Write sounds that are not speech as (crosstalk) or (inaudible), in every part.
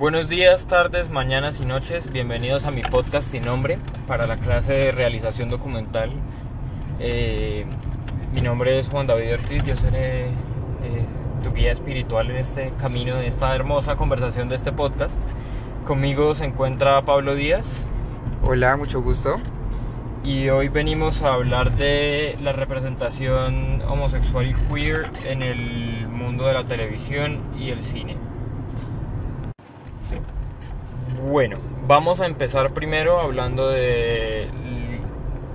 Buenos días, tardes, mañanas y noches. Bienvenidos a mi podcast sin nombre para la clase de realización documental. Eh, mi nombre es Juan David Ortiz. Yo seré eh, tu guía espiritual en este camino, en esta hermosa conversación de este podcast. Conmigo se encuentra Pablo Díaz. Hola, mucho gusto. Y hoy venimos a hablar de la representación homosexual y queer en el mundo de la televisión y el cine. Bueno, vamos a empezar primero hablando de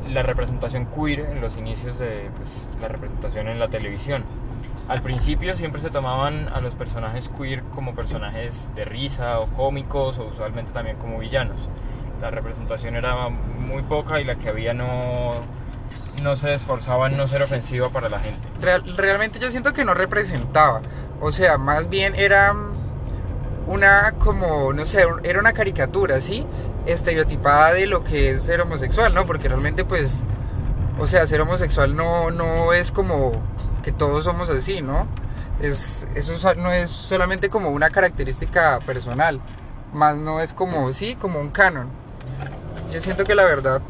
la representación queer en los inicios de pues, la representación en la televisión. Al principio siempre se tomaban a los personajes queer como personajes de risa o cómicos o usualmente también como villanos. La representación era muy poca y la que había no, no se esforzaba en no ser ofensiva para la gente. realmente yo siento que no representaba. O sea, más bien era una como, no sé, era una caricatura, ¿sí? Estereotipada de lo que es ser homosexual, ¿no? Porque realmente pues, o sea, ser homosexual no, no es como que todos somos así, ¿no? Es, eso no es solamente como una característica personal, más no es como, sí, como un canon. Yo siento que la verdad,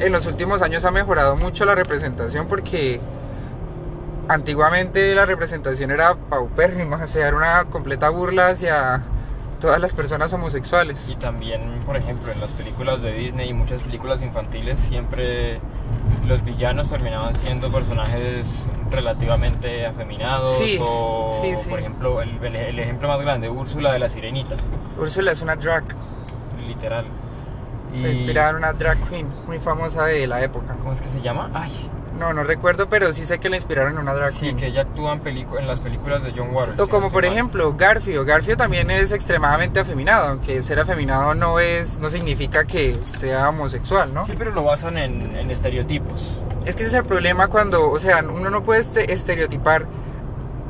en los últimos años ha mejorado mucho la representación porque antiguamente la representación era paupérrima, o sea, era una completa burla hacia todas las personas homosexuales. Y también, por ejemplo, en las películas de Disney y muchas películas infantiles siempre los villanos terminaban siendo personajes relativamente afeminados sí, o, sí, sí. por ejemplo, el, el, ejemplo más grande, Úrsula de la Sirenita. Úrsula es una drag. Literal. Y... Se inspiraba en una drag queen muy famosa de la época. ¿Cómo es que se llama? Ay, no, no recuerdo, pero sí sé que la inspiraron en una drag Sí, que ella actúa en, en las películas de John Waters. o como por ejemplo Garfio. Garfio también es extremadamente afeminado, aunque ser afeminado no es no significa que sea homosexual, ¿no? Sí, pero lo basan en, en estereotipos. Es que ese es el problema cuando, o sea, uno no puede este, estereotipar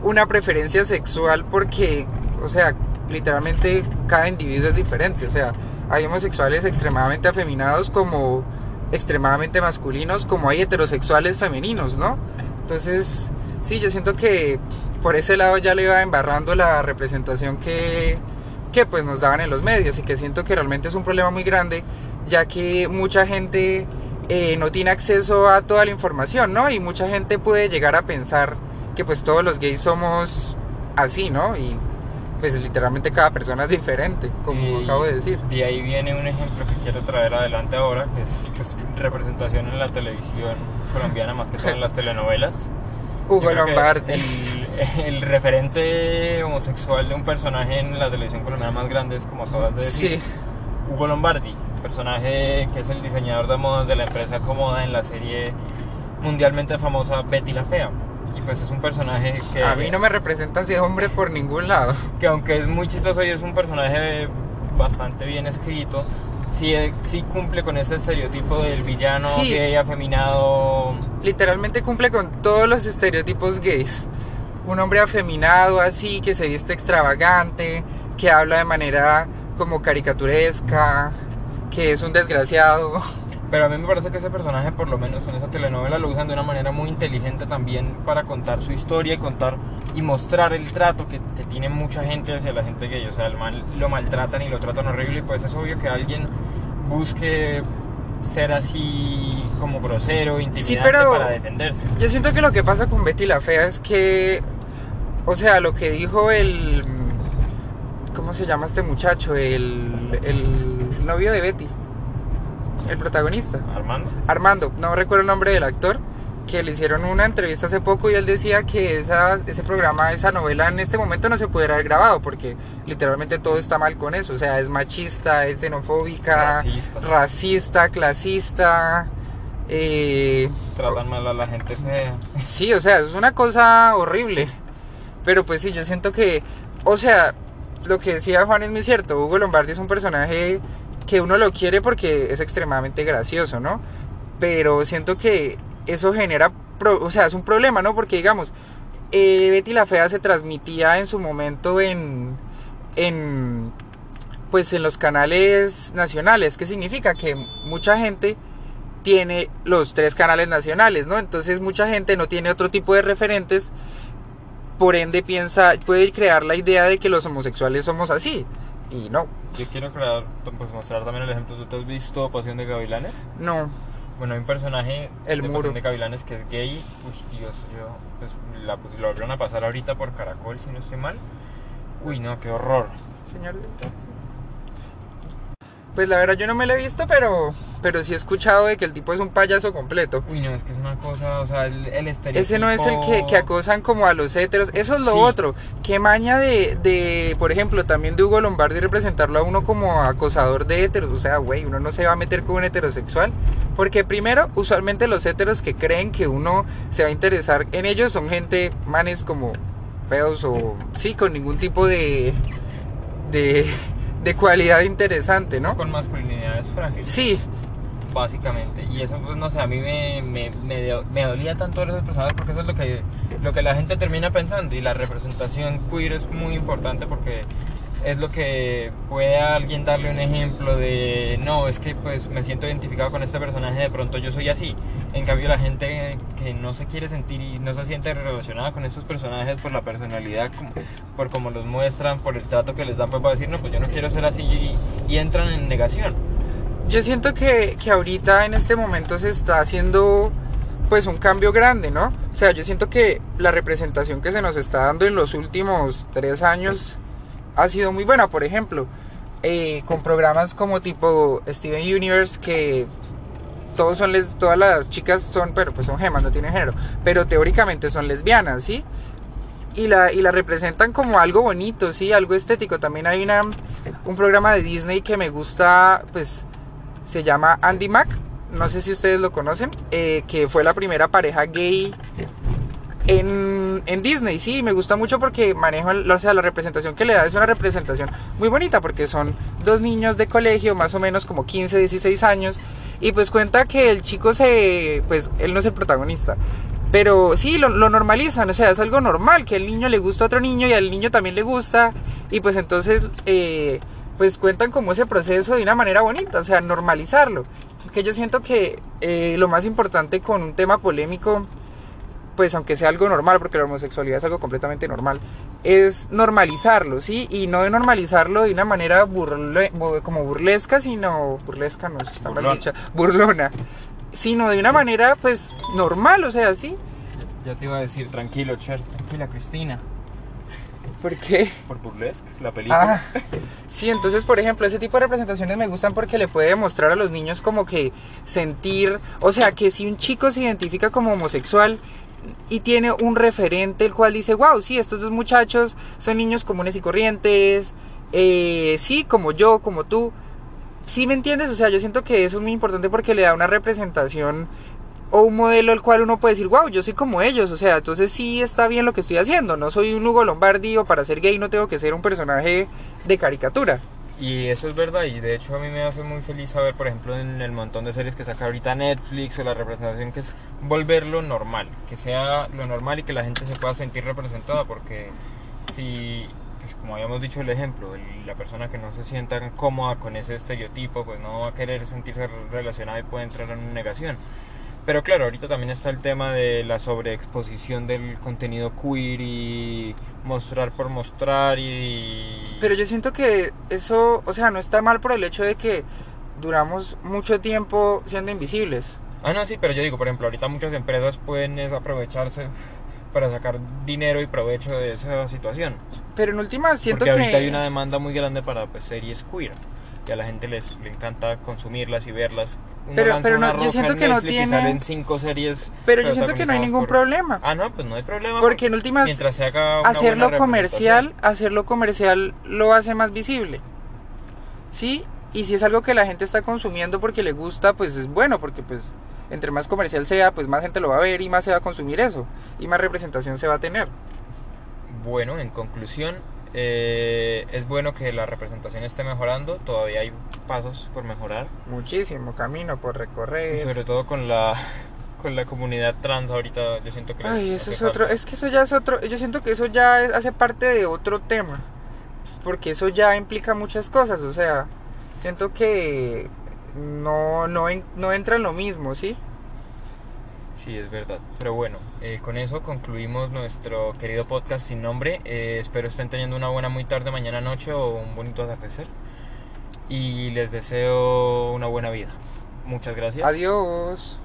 una preferencia sexual porque, o sea, literalmente cada individuo es diferente. O sea, hay homosexuales extremadamente afeminados como extremadamente masculinos como hay heterosexuales femeninos, ¿no? Entonces, sí, yo siento que por ese lado ya le iba embarrando la representación que, que pues nos daban en los medios y que siento que realmente es un problema muy grande, ya que mucha gente eh, no tiene acceso a toda la información, ¿no? Y mucha gente puede llegar a pensar que pues todos los gays somos así, ¿no? Y pues literalmente cada persona es diferente, como acabo de decir. De ahí viene un ejemplo que quiero traer adelante ahora, que es pues, representación en la televisión colombiana, más que todo en las telenovelas. (laughs) Hugo Lombardi. El, el, referente homosexual de un personaje en la televisión colombiana más grande es, como acabas de decir, sí. Hugo Lombardi, personaje que es el diseñador de modas de la empresa Comoda en la serie mundialmente famosa Betty la Fea pues es un personaje que... A mí no me representa ese hombre por ningún lado. Que aunque es muy chistoso y es un personaje bastante bien escrito, sí, sí cumple con este estereotipo del villano gay afeminado. Literalmente cumple con todos los estereotipos gays. Un hombre afeminado así, que se viste extravagante, que habla de manera como caricaturesca, que es un desgraciado. Pero a mí me parece que ese personaje, por lo menos en esa telenovela, lo usan de una manera muy inteligente también para contar su historia y contar y mostrar el trato que, tiene mucha gente hacia la gente gay. O sea, el mal, lo maltratan y lo tratan horrible y pues es obvio que alguien busque ser así como grosero, intimidante para defenderse. Yo siento que lo que pasa con Betty la Fea es que, o sea, lo que dijo el... ¿Cómo se llama este muchacho? El, el novio de Betty el protagonista. Armando. Armando, no recuerdo el nombre del actor, que le hicieron una entrevista hace poco y él decía que esa, ese programa, esa novela en este momento no se pudiera haber grabado porque literalmente todo está mal con eso. O sea, es machista, es xenofóbica, racista, racista clasista. Eh, Tratan mal a la gente fea. Sí, o sea, es una cosa horrible. Pero pues sí, yo siento que, o sea, lo que decía Juan es muy cierto. Hugo Lombardi es un personaje que uno lo quiere porque es extremadamente gracioso, ¿no? Pero siento que eso genera, o sea, es un problema, ¿no? Porque digamos, eh, Betty la Fea se transmitía en su momento en, en, pues en los canales nacionales, ¿qué significa? Que mucha gente tiene los tres canales nacionales, ¿no? Entonces mucha gente no tiene otro tipo de referentes, por ende piensa, puede crear la idea de que los homosexuales somos así Y no, Yo quiero crear, pues mostrar también el ejemplo. ¿Tú te has visto Pasión de Gavilanes? no. Bueno, hay un personaje El de muro. Pasión de Gavilanes que es gay. Uy, Dios, yo, pues la, pues, lo volvieron a pasar ahorita por Caracol, si no estoy mal. Uy, no, qué horror. Señor. Pues la verdad yo no me lo he visto, pero, pero sí he escuchado de que el tipo es un payaso completo. Uy, no, es que es una cosa, o sea, el, el estereotipo... Ese no es el que, que acosan como a los héteros. Eso es lo Sí. otro. Qué maña de, de, por ejemplo, también de Hugo Lombardi representarlo a uno como acosador de héteros. O sea, güey, uno no se va a meter con un heterosexual. Porque primero, usualmente los héteros que creen que uno se va a interesar en ellos son gente, manes como feos o sí, con ningún tipo de, de, de cualidad interesante, ¿no? Con masculinidades frágiles. Sí, básicamente. Y eso, pues no sé, a mí me, me, me, dolía tanto ver esos personajes porque eso es lo que, lo que la gente termina pensando. Y la representación queer es muy importante porque es lo que puede alguien darle un ejemplo de, no, es que pues me siento identificado con este personaje, de pronto yo soy así. En cambio, la gente que no se quiere sentir y no se siente relacionada con estos personajes por la personalidad, por cómo los muestran, por el trato que les dan, pues va a decir, no, pues yo no quiero ser así y, y entran en negación. Yo siento que, que ahorita en este momento se está haciendo pues un cambio grande, ¿no? O sea, yo siento que la representación que se nos está dando en los últimos tres años ha sido muy buena. Por ejemplo, eh, con programas como tipo Steven Universe que todos son les, todas las chicas son, pero pues son gemas, no tienen género, pero teóricamente son lesbianas, ¿sí? Y la, y la representan como algo bonito, sí, algo estético. También hay una, un programa de Disney que me gusta, pues se llama Andy Mac, no sé si ustedes lo conocen, eh, que fue la primera pareja gay en, Disney, sí, me gusta mucho porque manejo, o sea, la representación que le da es una representación muy bonita porque son dos niños de colegio, más o menos como 15, 16 años, y pues cuenta que el chico se, pues él no es el protagonista, pero sí, lo, lo normalizan, o sea, es algo normal, que el niño le gusta a otro niño y al niño también le gusta, y pues entonces, eh, pues cuentan como ese proceso de una manera bonita, o sea, normalizarlo. Que yo siento que eh, lo más importante con un tema polémico, pues aunque sea algo normal, porque la homosexualidad es algo completamente normal, es normalizarlo, ¿sí? Y no de normalizarlo de una manera burle- bu- como burlesca, sino burlesca, no está mal dicha, burlona, sino de una manera pues normal, o sea, ¿sí? Ya te iba a decir, tranquilo, Cher, tranquila, Cristina. Porque... Por Burlesque, la película. Ah, sí, entonces, por ejemplo, ese tipo de representaciones me gustan porque le puede demostrar a los niños como que sentir, o sea, que si un chico se identifica como homosexual y tiene un referente el cual dice, wow, sí, estos dos muchachos son niños comunes y corrientes, eh, sí, como yo, como tú, sí me entiendes, o sea, yo siento que eso es muy importante porque le da una representación o un modelo al cual uno puede decir, wow, yo soy como ellos, o sea, entonces sí está bien lo que estoy haciendo, no soy un Hugo Lombardi o para ser gay no tengo que ser un personaje de caricatura. Y eso es verdad, y de hecho a mí me hace muy feliz saber, por ejemplo, en el montón de series que saca ahorita Netflix o la representación que es volverlo normal, que sea lo normal y que la gente se pueda sentir representada, porque si, pues como habíamos dicho el ejemplo, la persona que no se sienta cómoda con ese estereotipo, pues no va a querer sentirse relacionada y puede entrar en una negación. Pero claro, ahorita también está el tema de la sobreexposición del contenido queer y mostrar por mostrar y... Pero yo siento que eso, o sea, no está mal por el hecho de que duramos mucho tiempo siendo invisibles. Ah, no, sí, pero yo digo, por ejemplo, ahorita muchas empresas pueden aprovecharse para sacar dinero y provecho de esa situación. Pero en última siento Porque que... ahorita hay una demanda muy grande para pues, series queer. Y a la gente les le encanta consumirlas y verlas. Uno Pero- lanza pero una no- yo siento en que no tiene- Y salen cinco series. Pero yo siento que no hay ningún por- problema. Ah, no, pues no hay problema. Porque en últimas Mientras se haga una hacerlo comercial, hacerlo comercial lo hace más visible. ¿Sí? Y si es algo que la gente está consumiendo porque le gusta, pues es bueno, porque pues entre más comercial sea, pues más gente lo va a ver y más se va a consumir eso. Y más representación se va a tener. Bueno, en conclusión, eh, es bueno que la representación esté mejorando. Todavía hay pasos por mejorar. Muchísimo camino por Y recorrer. sobre todo con la (laughs) con la comunidad trans ahorita yo siento que Ay, eso es otro, es que eso ya es otro, yo siento que eso ya es- hace parte de otro tema, porque eso ya implica muchas cosas, o sea, siento que no, no, no entra en lo mismo, ¿sí? Sí, es verdad. Pero bueno, eh, con eso concluimos nuestro querido podcast sin nombre. Eh, espero estén teniendo una buena muy tarde, mañana, noche o un bonito atardecer. Y les deseo una buena vida. Muchas gracias. Adiós.